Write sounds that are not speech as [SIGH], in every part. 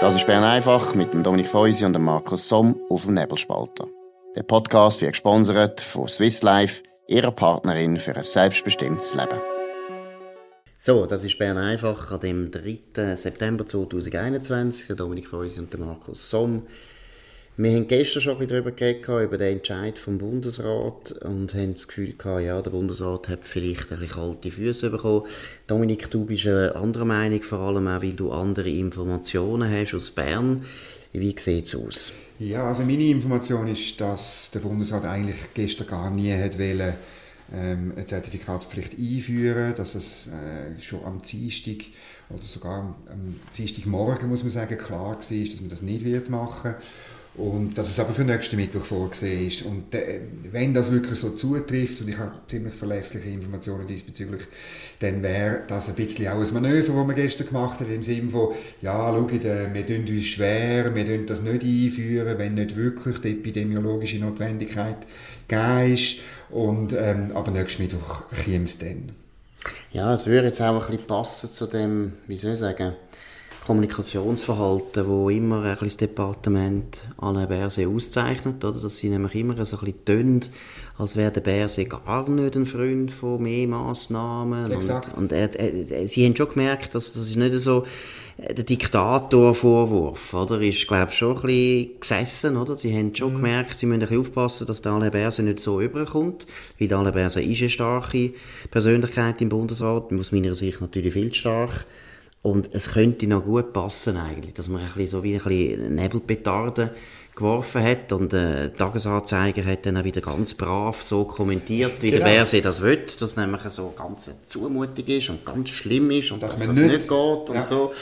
Das ist Bern einfach mit dem Dominik Feusi und dem Markus Somm auf dem Nebelspalter. Der Podcast wird gesponsert von Swiss Life, ihrer Partnerin für ein selbstbestimmtes Leben. So, das ist Bern einfach dem 3. September 2021. Der Dominik Feusi und der Markus Somm. Wir haben gestern schon darüber geredet, über den Entscheid vom Bundesrat und haben das Gefühl gehabt, ja, der Bundesrat hat vielleicht ein bisschen kalte Füße bekommen. Dominik, du bist eine andere Meinung, vor allem auch, weil du andere Informationen hast aus Bern. Wie sieht es aus? Ja, also meine Information ist, dass der Bundesrat eigentlich gestern gar nie hat wollen, ähm, eine Zertifikatspflicht einführen, dass es äh, schon am Dienstag oder sogar am Dienstagmorgen, muss man sagen, klar war, dass man das nicht wird machen wird und dass es aber für nächsten Mittwoch vorgesehen ist. Und äh, wenn das wirklich so zutrifft, und ich habe ziemlich verlässliche Informationen diesbezüglich, dann wäre das ein bisschen auch ein Manöver, das wir gestern gemacht haben, im Sinne von, ja, schaut, äh, wir tun uns schwer, wir tun das nicht einführen, wenn nicht wirklich die epidemiologische Notwendigkeit gegeben ist. Und, ähm, aber nächsten Mittwoch käme es dann. Ja, es würde jetzt auch ein bisschen passen zu dem, wie soll ich sagen, Kommunikationsverhalten, wo immer ein das Departement Alain Berset auszeichnet, oder? dass sie nämlich immer so ein bisschen tönt, als wäre der Berset gar nicht ein Freund von mehr Massnahmen. Exakt. Und, und er, er, sie haben schon gemerkt, dass das ist nicht so äh, der Diktator-Vorwurf, oder? Ist, glaube ich, schon ein bisschen gesessen, oder? Sie haben schon mhm. gemerkt, sie müssen ein bisschen aufpassen, dass der Alain Berset nicht so überkommt, weil der Alain Berset ist eine starke Persönlichkeit im Bundesrat, aus meiner Sicht natürlich viel zu stark. Und es könnte noch gut passen eigentlich, dass man ein bisschen so wie ein bisschen Nebelpetarden geworfen hat und äh, der Tagesanzeiger hat dann auch wieder ganz brav so kommentiert, wie genau. der Berse das will, dass nämlich so ganz zumutig ist und ganz schlimm ist und dass, dass das nicht, nicht geht und ja. so.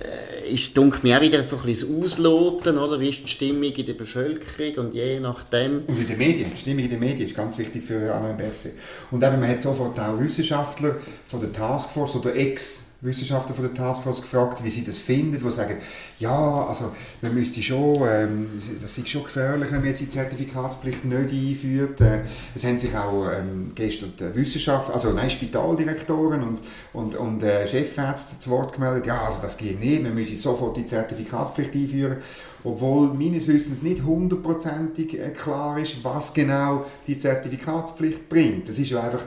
Äh, ist, denke mir auch wieder so ein bisschen Ausloten, oder? wie ist die Stimmung in der Bevölkerung und je nachdem... Und in den Medien, die Stimmung in den Medien ist ganz wichtig für Alain Berset. Und eben, man hat sofort auch Wissenschaftler von der Taskforce oder Ex- Wissenschaftler von der Taskforce gefragt, wie sie das finden, die sagen, ja, also man müsste schon, ähm, das ist schon gefährlich, wenn man jetzt die Zertifikatspflicht nicht einführt. Äh, es haben sich auch ähm, gestern die Wissenschaft, also nein, Spitaldirektoren und, und, und äh, Chefärzte zu Wort gemeldet, ja, also das geht nicht, man müsse sofort die Zertifikatspflicht einführen, obwohl meines Wissens nicht hundertprozentig äh, klar ist, was genau die Zertifikatspflicht bringt. Das ist ja einfach,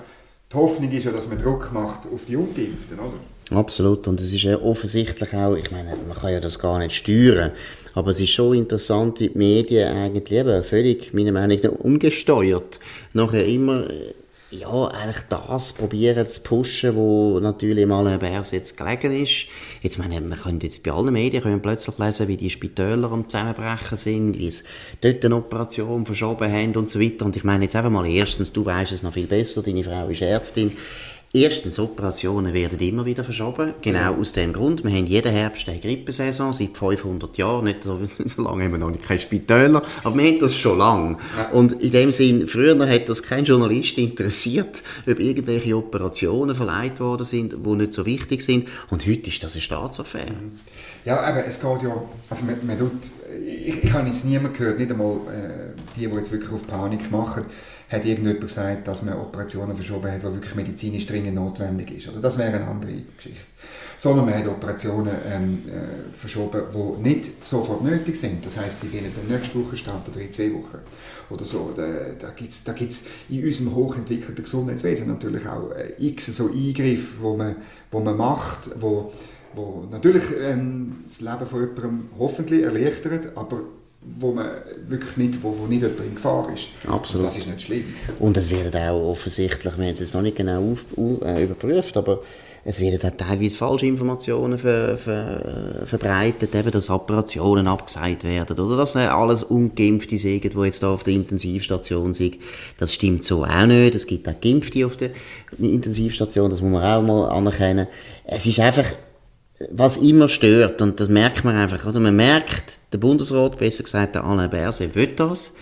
die Hoffnung ist ja, dass man Druck macht auf die Ungeimpften, oder? Absolut. Und es ist ja offensichtlich auch, ich meine, man kann ja das gar nicht steuern, aber es ist schon interessant, wie die Medien eigentlich eben völlig, meiner Meinung nach, ungesteuert nachher immer, äh, ja, eigentlich das probieren zu pushen, wo natürlich mal ein Bärs jetzt gelegen ist. Jetzt meine, man könnte jetzt bei allen Medien können plötzlich lesen, wie die Spitäler am Zusammenbrechen sind, wie es dort eine Operation verschoben haben und so weiter. Und ich meine jetzt einfach mal erstens, du weißt es noch viel besser, deine Frau ist Ärztin. Erstens, Operationen werden immer wieder verschoben. Genau ja. aus dem Grund. Wir haben jeden Herbst eine Grippesaison, seit 500 Jahren. Nicht so, [LAUGHS] so lange haben wir noch keine Spitäler, aber wir haben das schon lange. Ja. Und in dem Sinn, früher hat das kein Journalist interessiert, ob irgendwelche Operationen verleiht worden sind, die nicht so wichtig sind. Und heute ist das eine Staatsaffäre. Mhm. Ja, aber es geht ja, also man, man tut, ich, ich habe jetzt niemanden gehört, nicht einmal äh, die, die jetzt wirklich auf Panik machen, hat irgendjemand gesagt, dass man Operationen verschoben hat, die wirklich medizinisch dringend notwendig ist. Oder das wäre eine andere Geschichte. Sondern man hat Operationen ähm, äh, verschoben, die nicht sofort nötig sind. Das heißt, sie finden dann nächste Woche statt oder in zwei Wochen oder so. Da, da gibt es da gibt's in unserem hochentwickelten Gesundheitswesen natürlich auch äh, x so Eingriffe, wo man, wo man macht, wo, wo natürlich ähm, das Leben von jemandem hoffentlich erleichtert, aber wo man wirklich nicht, wo, wo nicht jemand in Gefahr ist. Absolut. Und das ist nicht schlimm. Und es wird auch offensichtlich, wir haben es jetzt noch nicht genau auf, uh, überprüft, aber es werden auch teilweise falsche Informationen ver, ver, verbreitet, eben, dass Operationen abgesagt werden oder dass alles Ungeimpfte sind, die jetzt da auf der Intensivstation sind. Das stimmt so auch nicht. Es gibt auch Geimpfte auf der Intensivstation, das muss man auch mal anerkennen. Es ist einfach was immer stört, und das merkt man einfach, oder? Man merkt, der Bundesrat, besser gesagt der Alain Berset, will das.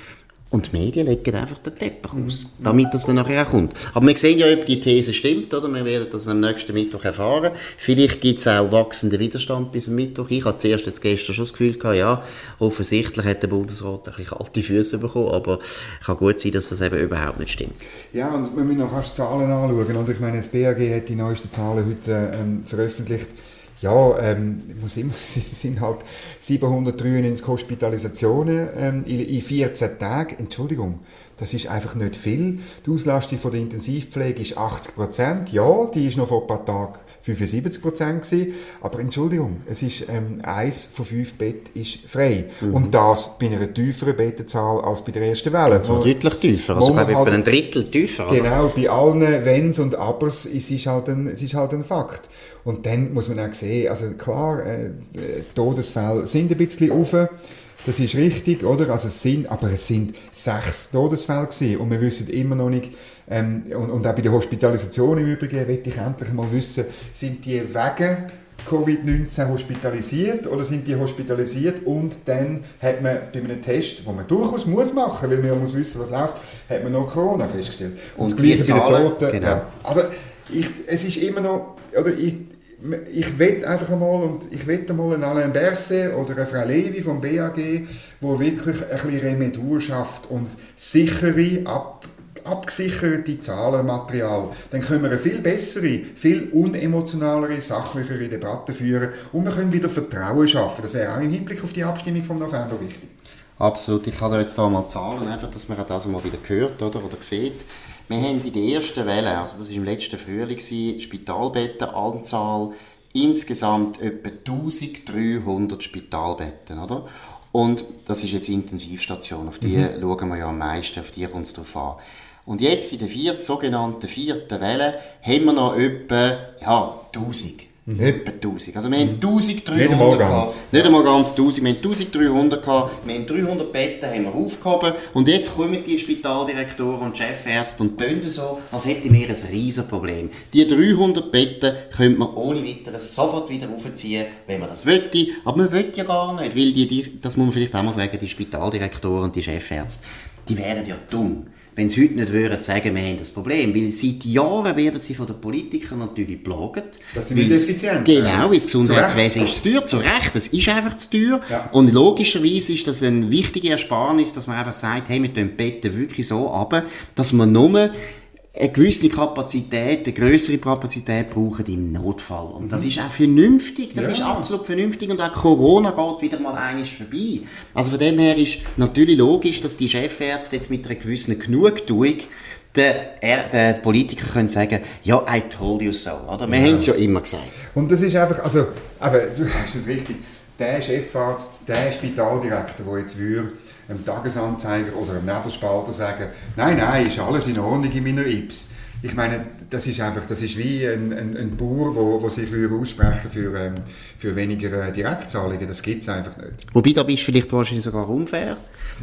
Und die Medien legen einfach den Teppich aus, damit das dann nachher auch kommt. Aber wir sehen ja, ob die These stimmt, oder? Wir werden das am nächsten Mittwoch erfahren. Vielleicht gibt es auch wachsenden Widerstand bis am Mittwoch. Ich hatte zuerst jetzt gestern schon das Gefühl gehabt, ja, offensichtlich hat der Bundesrat ein bisschen kalte Füße bekommen, aber es kann gut sein, dass das eben überhaupt nicht stimmt. Ja, und wir müssen noch fast Zahlen anschauen. Und ich meine, das BAG hat die neuesten Zahlen heute ähm, veröffentlicht ja, ähm, es [LAUGHS] sind halt 793 Hospitalisationen ähm, in, in 14 Tagen. Entschuldigung, das ist einfach nicht viel. Die Auslastung von der Intensivpflege ist 80 Prozent. Ja, die ist noch vor ein paar Tagen 75 Prozent gewesen. Aber Entschuldigung, es ist ähm, eins von fünf Bett ist frei. Mhm. Und das bei einer tieferen Bettenzahl als bei der ersten Welle. Also deutlich tiefer, also ich halt, ein Drittel tiefer. Genau, oder? bei allen Wenns und Abers ist es halt ein, es ist halt ein Fakt. Und dann muss man auch sehen, also klar, äh, Todesfälle sind ein bisschen auf. Das ist richtig, oder? Also es sind, aber es sind sechs Todesfälle gewesen und wir wissen immer noch nicht, ähm, und, und auch bei der Hospitalisation im Übrigen, möchte ich endlich mal wissen, sind die wegen Covid-19 hospitalisiert oder sind die hospitalisiert und dann hat man bei einem Test, den man durchaus muss machen, weil man muss wissen, was läuft, hat man noch Corona festgestellt. Und, und das Gleiche bei den Toten. Genau. Ja. Also ich, es ist immer noch, oder ich, ich wette einfach einmal, und ich wette mal einen Alain Berset oder eine Frau Levi vom BAG, wo wirklich ein bisschen Remedur schafft und sichere, ab, abgesicherte Zahlenmaterial. Dann können wir eine viel bessere, viel unemotionalere, sachlichere Debatte führen und wir können wieder Vertrauen schaffen. Das wäre auch im Hinblick auf die Abstimmung vom November wichtig. Absolut. Ich kann jetzt hier mal Zahlen, einfach, dass man das mal wieder hört oder, oder sieht. Wir haben in der ersten Welle, also das war im letzten Frühling, Spitalbettenanzahl insgesamt etwa 1300 Spitalbetten, oder? Und das ist jetzt Intensivstation, auf die mhm. schauen wir ja am meisten, auf die kommt es drauf an. Und jetzt in der vierten, sogenannten vierten Welle haben wir noch etwa ja, 1000. Mhm. Etwa 1000. Also wir haben 1300 nicht einmal ganz. Nicht einmal ganz 1000. Wir haben 1300 gehabt. Wir haben 300 Betten haben wir aufgehoben. Und jetzt kommen die Spitaldirektoren und Chefärzte und tun so, als hätten wir ein riesen Problem. Die 300 Betten könnte man ohne weiteres sofort wieder aufziehen, wenn man das möchte. Aber man will ja gar nicht, weil die, das muss man vielleicht auch mal sagen, die Spitaldirektoren und die Chefärzte, die wären ja dumm wenn sie heute nicht würden sagen, wir haben das Problem. Weil seit Jahren werden sie von den Politikern natürlich plagt. Das sind effizient. Genau, weil das Gesundheitswesen ist zu teuer, zu Recht, es ist einfach zu teuer. Ja. Und logischerweise ist das eine wichtige Ersparnis, dass man einfach sagt, hey, wir tun die Betten wirklich so ab, dass man nur eine gewisse Kapazität, eine größere Kapazität brauchen im Notfall. Und das ist auch vernünftig, das ja. ist absolut vernünftig und auch Corona geht wieder mal eigentlich vorbei. Also von dem her ist natürlich logisch, dass die Chefärzte jetzt mit einer gewissen Genugtuung der, er, der Politiker können sagen, ja, I told you so, oder? Wir ja. haben es ja immer gesagt. Und das ist einfach, also, aber du hast es richtig, der Chefarzt, der Spitaldirektor, der jetzt würde einem Tagesanzeiger oder einem Nebelspalter sagen, nein, nein, ist alles in Ordnung in meiner Ips. Ich meine, das ist einfach, das ist wie ein, ein, ein Bauer, wo, wo sich aussprechen für, ähm, für weniger äh, Direktzahlungen. Das gibt es einfach nicht. Wobei, da bist du vielleicht wahrscheinlich sogar unfair.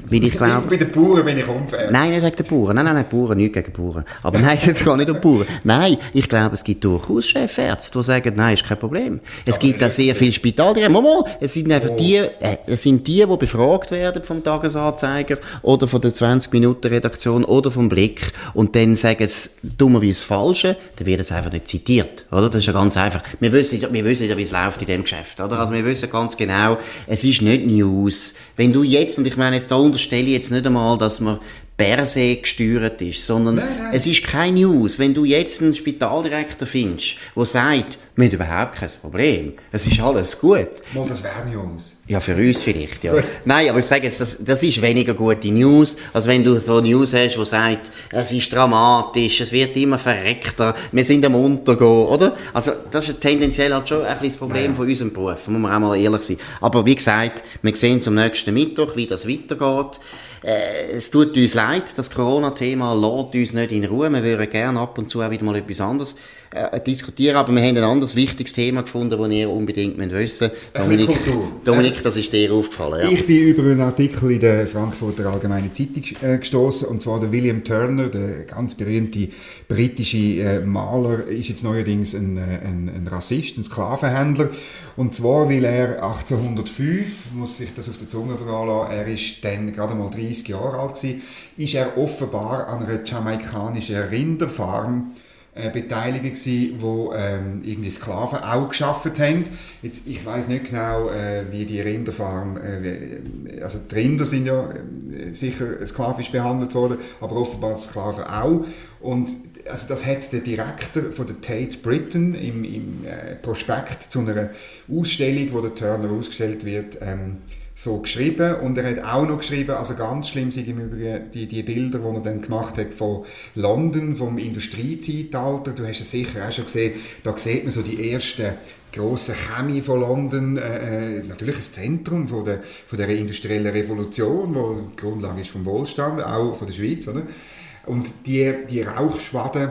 Weil ich glaube... Bei den Bauern bin ich unfair. Nein, nicht gegen die Bauern. Nein, nein, nein, Bauern, nicht gegen Bauern. Aber nein, [LAUGHS] jetzt gar nicht um Bauern. Nein, ich glaube, es gibt durchaus Chefärzte, die sagen, nein, ist kein Problem. Es ja, gibt auch sehr viele Spitaldirektoren. Mal, es sind einfach oh. die, äh, es sind die, die befragt werden vom Tagesanzeiger oder von der 20-Minuten-Redaktion oder vom Blick und dann sagen sie dummerweise Falsche, dann wird es einfach nicht zitiert, oder? Das ist ja ganz einfach. Wir wissen, wir wissen ja, wie es läuft in dem Geschäft, oder? Also wir wissen ganz genau, es ist nicht News. Wenn du jetzt, und ich meine jetzt da unterstelle ich jetzt nicht einmal, dass man per se gesteuert ist, sondern nein, nein. es ist kein News. Wenn du jetzt einen Spitaldirektor findest, der sagt, wir haben überhaupt kein Problem, es ist alles gut. Mal, das wäre News. Ja, für uns vielleicht, ja. [LAUGHS] Nein, aber ich sage jetzt, das, das ist weniger gute News, als wenn du so News hast, die sagt, es ist dramatisch, es wird immer verreckter, wir sind am Untergehen, oder? Also, das ist tendenziell halt schon ein bisschen das Problem ja. von unserem Beruf, muss man auch mal ehrlich sein. Aber wie gesagt, wir sehen zum nächsten Mittwoch, wie das weitergeht. Äh, es tut uns leid, das Corona-Thema lässt uns nicht in Ruhe. Wir würden gerne ab und zu auch wieder mal etwas anderes äh, diskutieren, aber wir haben ein anderes wichtiges Thema gefunden, das ihr unbedingt wissen müsst. Dominik, Dominik, das ist dir aufgefallen. Ja. Ich bin über einen Artikel in der Frankfurter Allgemeinen Zeitung äh, gestoßen und zwar der William Turner, der ganz berühmte britische äh, Maler, ist jetzt neuerdings ein, äh, ein, ein Rassist, ein Sklavenhändler und zwar, weil er 1805, muss sich das auf der Zunge verlassen, er ist dann gerade mal 30 Jahre alt gewesen, ist er offenbar an einer jamaikanischen Rinderfarm äh, beteiligt gewesen, wo ähm, irgendwie Sklaven auch geschafft haben. Jetzt, ich weiß nicht genau, äh, wie die Rinderfarm, äh, also die Rinder sind ja äh, sicher sklavisch behandelt worden, aber offenbar Sklaven auch. Und also das hat der Direktor von der Tate Britain im, im äh, Prospekt zu einer Ausstellung, wo der Turner ausgestellt wird, ähm, so geschrieben und er hat auch noch geschrieben, also ganz schlimm sind im Übrigen die, die Bilder, die er dann gemacht hat von London, vom Industriezeitalter, du hast es sicher auch schon gesehen, da sieht man so die ersten grossen Chemie von London, äh, äh, natürlich ein Zentrum von der, von der industriellen Revolution, wo die Grundlage ist vom Wohlstand, auch von der Schweiz, oder? Und die, die Rauchschwaden,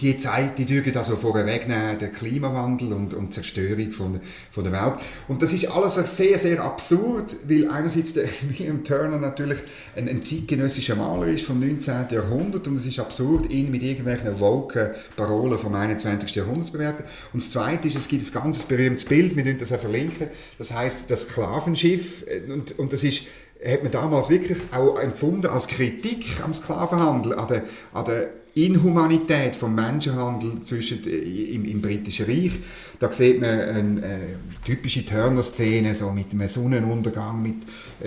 die Zeit, die dürfen also vorwegnehmen, der Klimawandel und, und Zerstörung von, von der Welt. Und das ist alles sehr, sehr absurd, weil einerseits der [LAUGHS] William Turner natürlich ein, ein zeitgenössischer Maler ist vom 19. Jahrhundert und es ist absurd, ihn mit irgendwelchen woken Parolen vom 21. Jahrhundert zu bewerten. Und das Zweite ist, es gibt ein ganz berühmtes Bild, wir können das auch verlinken, das heißt das Sklavenschiff und, und das ist hat man damals wirklich auch empfunden als Kritik am Sklavenhandel, an der, an der Inhumanität vom Menschenhandel zwischen, äh, im, im britischen Reich. Da sieht man eine, äh, typische Turner-Szene, so mit einem Sonnenuntergang, mit,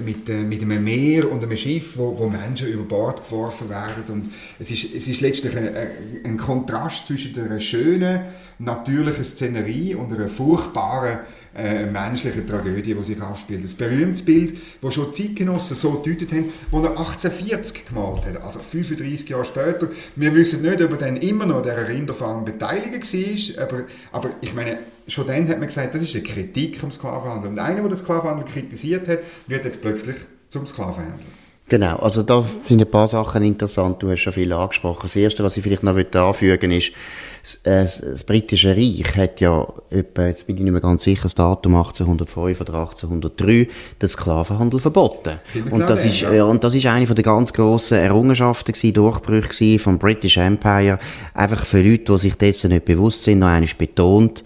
mit, äh, mit einem Meer und einem Schiff, wo, wo Menschen über Bord geworfen werden. Und es ist, es ist letztlich ein, ein Kontrast zwischen einer schönen, natürlichen Szenerie und einer furchtbaren äh, menschliche Tragödie, die sich aufspielt. Das berühmtes Bild, das schon Zeitgenossen so gedeutet haben, das er 1840 gemalt hat, also 35 Jahre später. Wir wissen nicht, ob er dann immer noch an dieser Rinderfarm beteiligt war, aber, aber ich meine, schon dann hat man gesagt, das ist eine Kritik am Sklavenhandel. Und einer, der den Sklavenhandel kritisiert hat, wird jetzt plötzlich zum Sklavenhändler. Genau, also da sind ein paar Sachen interessant, du hast schon viel angesprochen. Das Erste, was ich vielleicht noch anfügen will, ist, das, das, britische Reich hat ja etwa, jetzt bin ich nicht mehr ganz sicher, das Datum 1805 oder 1803, den Sklavenhandel verboten. Und das, ist, ja. und das ist eine von der ganz grossen Errungenschaften gewesen, Durchbrüche gewesen vom British Empire. Einfach für Leute, die sich dessen nicht bewusst sind, noch einmal betont,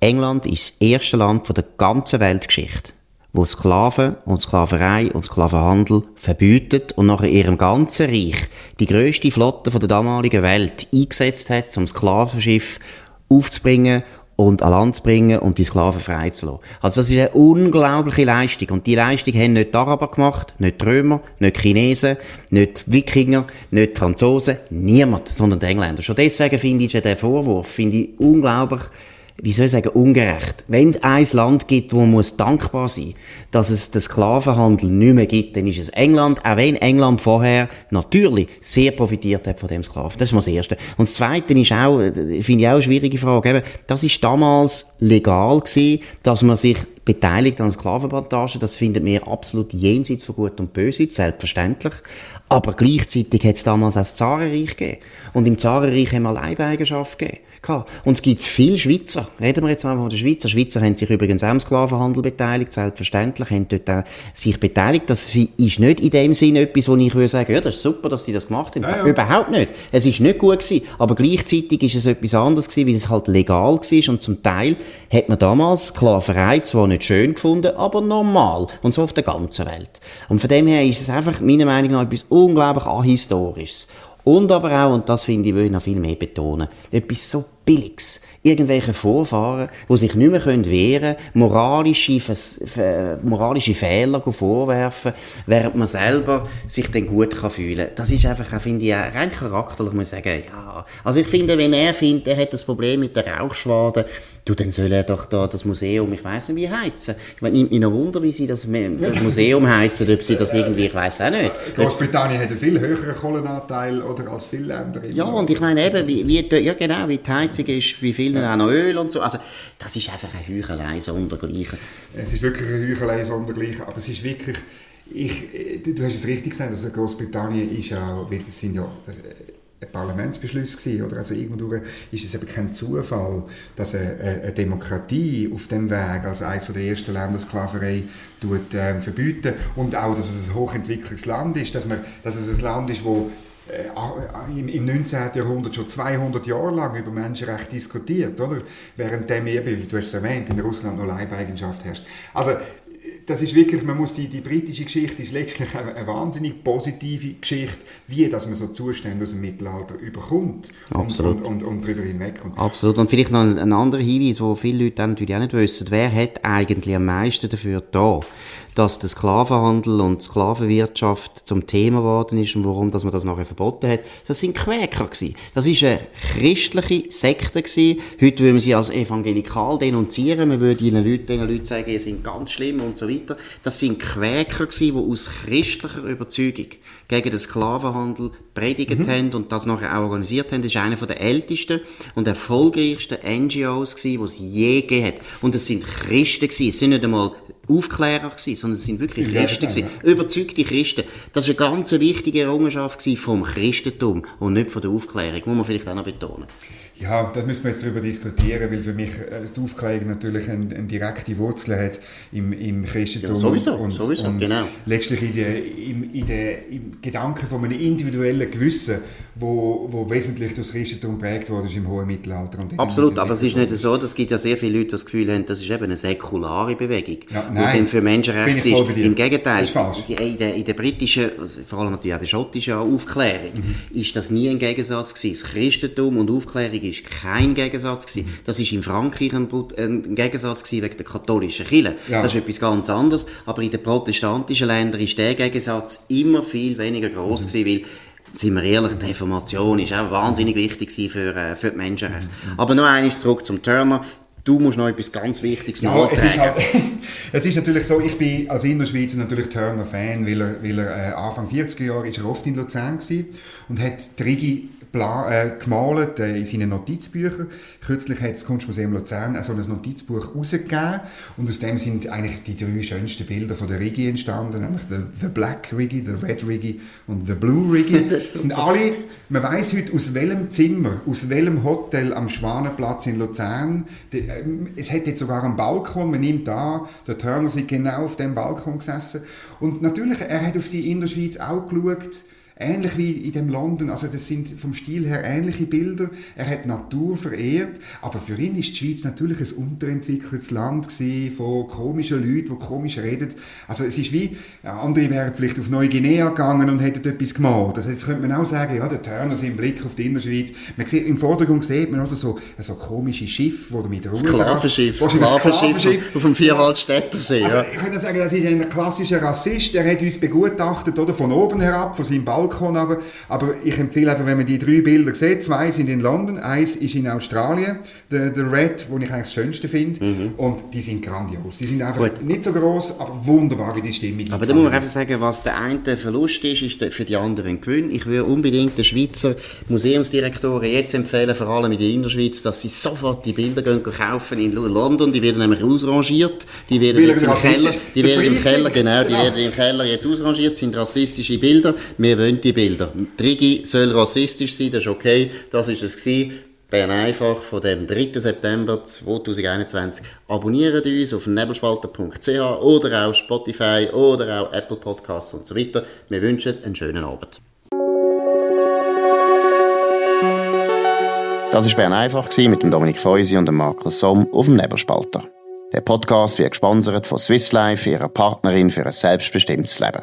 England ist das erste Land von der ganzen Weltgeschichte wo Sklaven und Sklaverei und Sklavenhandel verbietet und nach ihrem ganzen Reich die größte Flotte der damaligen Welt eingesetzt hat, um Sklavenschiff aufzubringen und an Land zu bringen und die Sklaven freizulassen. Also das ist eine unglaubliche Leistung. Und die Leistung haben nicht die Araber gemacht, nicht die Römer, nicht die Chinesen, nicht die Wikinger, nicht die Franzosen, niemand, sondern die Engländer. Schon deswegen finde ich den Vorwurf, finde ich unglaublich wie soll ich sagen, ungerecht. Wenn es ein Land gibt, wo man muss dankbar sein dass es den Sklavenhandel nicht mehr gibt, dann ist es England, auch wenn England vorher natürlich sehr profitiert hat von dem Sklaven. Das ist mal das Erste. Und das Zweite ist auch, finde ich auch eine schwierige Frage, eben, das ist damals legal gewesen, dass man sich beteiligt an Sklavenplantagen, das findet mir absolut jenseits von Gut und Böse, selbstverständlich. Aber gleichzeitig hat es damals auch das Zarenreich gegeben. Und im Zarenreich haben wir Leibeigenschaft gegeben. Und es gibt viele Schweizer, reden wir jetzt mal von den Schweizer. Schweizer haben sich übrigens auch am Sklavenhandel beteiligt, selbstverständlich, haben dort auch sich beteiligt. Das ist nicht in dem Sinne etwas, wo ich würde sagen, ja, das ist super, dass sie das gemacht haben. Ja, ja. Überhaupt nicht. Es ist nicht gut gewesen, aber gleichzeitig ist es etwas anderes gewesen, weil es halt legal war und zum Teil hat man damals Sklaverei zwar nicht schön gefunden, aber normal. Und so auf der ganzen Welt. Und von dem her ist es einfach, meiner Meinung nach, etwas unglaublich ahistorisches. Und aber auch, und das finde ich, will ich noch viel mehr betonen, etwas so Billiges. Irgendwelche Vorfahren, die sich nicht mehr wehren können, moralische, moralische Fehler vorwerfen, während man selber sich dann gut kann fühlen kann. Das ist einfach, finde ich, rein charakterlich, muss ich sagen, ja. Also ich finde, wenn er findet, er hat das Problem mit der Rauchschwade, Du, dann soll er doch da das Museum, ich weiß nicht wie, heizen. Ich meine, nimmt mich noch Wunder, wie sie das, das Museum heizen, ob sie das irgendwie, ich weiß auch nicht. Großbritannien hat einen viel höheren Kohlenanteil oder als viele Länder. Ja, und ich meine eben, wie, wie, ja genau, wie die Heizung ist, wie viel ja. auch noch Öl und so. Also, das ist einfach eine Heuchelei sondergleichen. Es ist wirklich eine Heuchelei sondergleichen, aber es ist wirklich, ich, du hast es richtig gesagt, also Großbritannien ist ja, das sind ja, das, ein Parlamentsbeschluss gewesen, oder? Also irgendwo ist es eben kein Zufall, dass eine, eine Demokratie auf dem Weg, also eines der ersten Länder Sklaverei tut, äh, verbieten und auch, dass es ein hochentwickeltes Land ist, dass, man, dass es ein Land ist, wo äh, im, 19. Jahrhundert schon 200 Jahre lang über Menschenrechte diskutiert, oder? Während dem eben, du hast es erwähnt, in Russland noch Leibeigenschaft herrscht. Also das ist wirklich, man muss die, die britische Geschichte ist letztlich eine, eine wahnsinnig positive Geschichte, wie dass man so Zustände aus dem Mittelalter überkommt. Und, und, und, und darüber hinwegkommt. Absolut. Und vielleicht noch ein, ein anderer Hinweis, wo viele Leute dann natürlich auch nicht wissen. Wer hat eigentlich am meisten dafür da, dass der Sklavenhandel und die Sklavenwirtschaft zum Thema geworden ist und warum dass man das nachher verboten hat? Das sind Quäker gewesen. Das ist eine christliche Sekte gewesen. Heute würden wir sie als evangelikal denunzieren. Man würde ihnen Leuten, sagen, ihr sind ganz schlimm und so weiter. Das sind Quäker gewesen, die aus christlicher Überzeugung gegen den Sklavenhandel predigt mhm. haben und das nachher auch organisiert haben. Das ist einer der ältesten und erfolgreichsten NGOs gewesen, die es je gegeben hat. Und es sind Christen gewesen. Es sind nicht einmal Aufklärer gewesen, sondern es sind wirklich Christen gewesen. Überzeugte Christen. Das war eine ganz wichtige Errungenschaft vom Christentum und nicht von der Aufklärung. Muss man vielleicht auch noch betonen. Ja, da müssen wir jetzt darüber diskutieren, weil für mich äh, die Aufklärung natürlich eine, eine direkte Wurzel hat im, im Christentum. Ja, sowieso, und, sowieso, und genau. letztlich in der, im, in der, im Gedanken von einem individuellen Gewissen, wo, wo wesentlich durch das Christentum prägt wurde im hohen Mittelalter. Absolut, aber es ist nicht so, es gibt ja sehr viele Leute, die das Gefühl haben, das ist eben eine säkulare Bewegung, ja, nein, die für Menschenrechte ist. Im Gegenteil, ist. In, der, in der britischen, also vor allem natürlich auch der schottischen Aufklärung, mhm. ist das nie ein Gegensatz gewesen. Das Christentum und Aufklärung ist kein Gegensatz gewesen. Das ist in Frankreich ein, ein Gegensatz gewesen wegen der katholischen Kirche. Ja. Das ist etwas ganz anderes. Aber in den protestantischen Ländern ist der Gegensatz immer viel weniger groß mhm. gewesen, weil sind wir ehrlich, die Reformation ist auch wahnsinnig wichtig für, äh, für die Menschenrechte. Mhm. Aber noch eines zurück zum Turner. Du musst noch etwas ganz Wichtiges ja, es ist, halt, [LAUGHS] es ist natürlich so, ich bin als Innerschweizer natürlich Turner-Fan, weil er, weil er äh, Anfang 40er Jahre ist er oft in Luzern war und hat Trigi äh, gemalt äh, in seinen Notizbüchern. Kürzlich hat das Kunstmuseum Luzern so ein Notizbuch herausgegeben und aus dem sind eigentlich die drei schönsten Bilder von der Rigi entstanden, nämlich the, the Black Rigi, the Red Rigi und the Blue Rigi. [LAUGHS] Das sind alle, man weiß heute aus welchem Zimmer, aus welchem Hotel am Schwanenplatz in Luzern. Die, äh, es hat jetzt sogar einen Balkon, man nimmt da, der Turner ist genau auf dem Balkon gesessen und natürlich, er hat auf die Innerschweiz auch geschaut, ähnlich wie in dem London, also das sind vom Stil her ähnliche Bilder. Er hat Natur verehrt, aber für ihn ist die Schweiz natürlich ein unterentwickeltes Land gewesen, von komischen Leuten, die komisch reden. Also es ist wie, ja, andere wären vielleicht auf Neuguinea gegangen und hätten etwas gemalt. Also jetzt könnte man auch sagen, ja, der Turner sein Blick auf die Innerschweiz. Man sieht, Im Vordergrund sieht man oder so, so komische Schiffe, wo mit Ruhe Sklavenschiff, Sklavenschiff auf dem Vierwaldstättersee. Also, ich könnte sagen, das ist ein klassischer Rassist, der hat uns begutachtet, oder, von oben herab, von seinem Balkon Balkon runter. Aber ich empfehle einfach, wenn man die drei Bilder sieht, zwei sind in London, eins ist in Australien, der, der Red, wo ich eigentlich das Schönste finde. Mhm. Und die sind grandios. Die sind einfach Gut. nicht so groß, aber wunderbar, wie die Stimmung Aber da muss man einfach sagen, was der eine Verlust ist, ist für die anderen ein Gewinn. Ich würde unbedingt den Schweizer Museumsdirektoren jetzt empfehlen, vor allem in der Innerschweiz, dass sie sofort die Bilder gehen kaufen in London. Die werden nämlich ausrangiert. Die werden jetzt im Keller, die werden im Keller, genau, die genau. werden im Keller jetzt ausrangiert, sind rassistische Bilder. Wir wollen die Bilder. Trigi soll rassistisch sein, das ist okay, das ist es gewesen. Bern einfach von dem 3. September 2021. Abonniert uns auf nebelspalter.ch oder auch Spotify oder auch Apple Podcasts und so weiter. Wir wünschen einen schönen Abend. Das war Bern einfach mit dem Dominik Feusi und dem Markus Somm auf dem Nebelspalter. Der Podcast wird gesponsert von Swiss Life, ihrer Partnerin für ein selbstbestimmtes Leben.